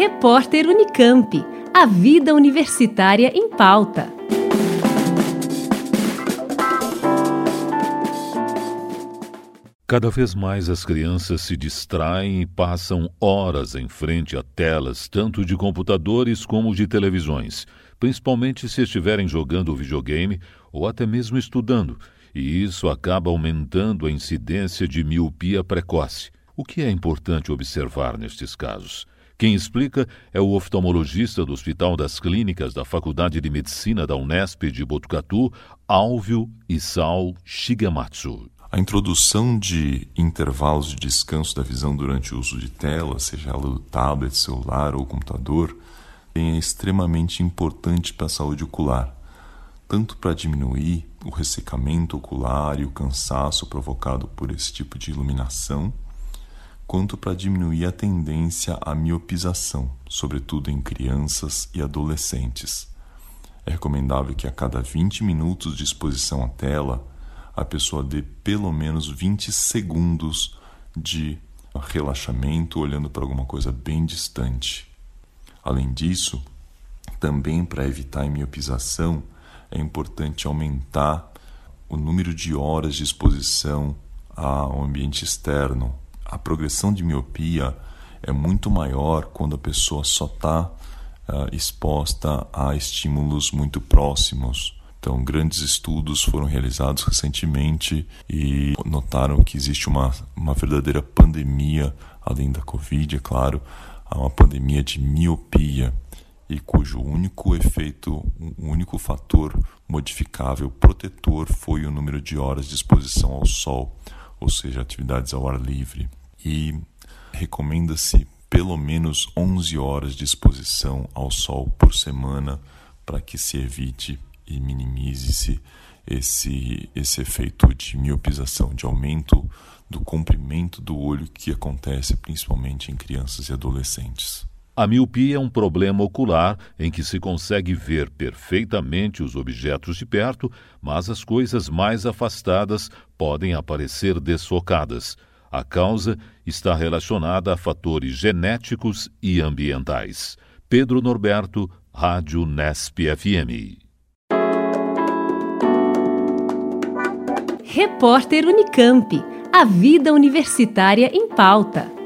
Repórter Unicamp. A vida universitária em pauta. Cada vez mais as crianças se distraem e passam horas em frente a telas, tanto de computadores como de televisões, principalmente se estiverem jogando videogame ou até mesmo estudando, e isso acaba aumentando a incidência de miopia precoce. O que é importante observar nestes casos? Quem explica é o oftalmologista do Hospital das Clínicas da Faculdade de Medicina da Unesp de Botucatu, Alvio Isao Shigematsu. A introdução de intervalos de descanso da visão durante o uso de tela, seja ela do tablet, celular ou computador, é extremamente importante para a saúde ocular, tanto para diminuir o ressecamento ocular e o cansaço provocado por esse tipo de iluminação, quanto para diminuir a tendência à miopização, sobretudo em crianças e adolescentes. É recomendável que a cada 20 minutos de exposição à tela, a pessoa dê pelo menos 20 segundos de relaxamento olhando para alguma coisa bem distante. Além disso, também para evitar a miopização, é importante aumentar o número de horas de exposição ao ambiente externo, a progressão de miopia é muito maior quando a pessoa só está uh, exposta a estímulos muito próximos. Então, grandes estudos foram realizados recentemente e notaram que existe uma, uma verdadeira pandemia, além da Covid, é claro, há uma pandemia de miopia e cujo único efeito, o único fator modificável protetor foi o número de horas de exposição ao sol, ou seja, atividades ao ar livre e recomenda-se pelo menos 11 horas de exposição ao sol por semana para que se evite e minimize-se esse, esse efeito de miopização, de aumento do comprimento do olho que acontece principalmente em crianças e adolescentes. A miopia é um problema ocular em que se consegue ver perfeitamente os objetos de perto, mas as coisas mais afastadas podem aparecer desfocadas. A causa está relacionada a fatores genéticos e ambientais. Pedro Norberto, Rádio Nesp FM. Repórter Unicamp. A vida universitária em pauta.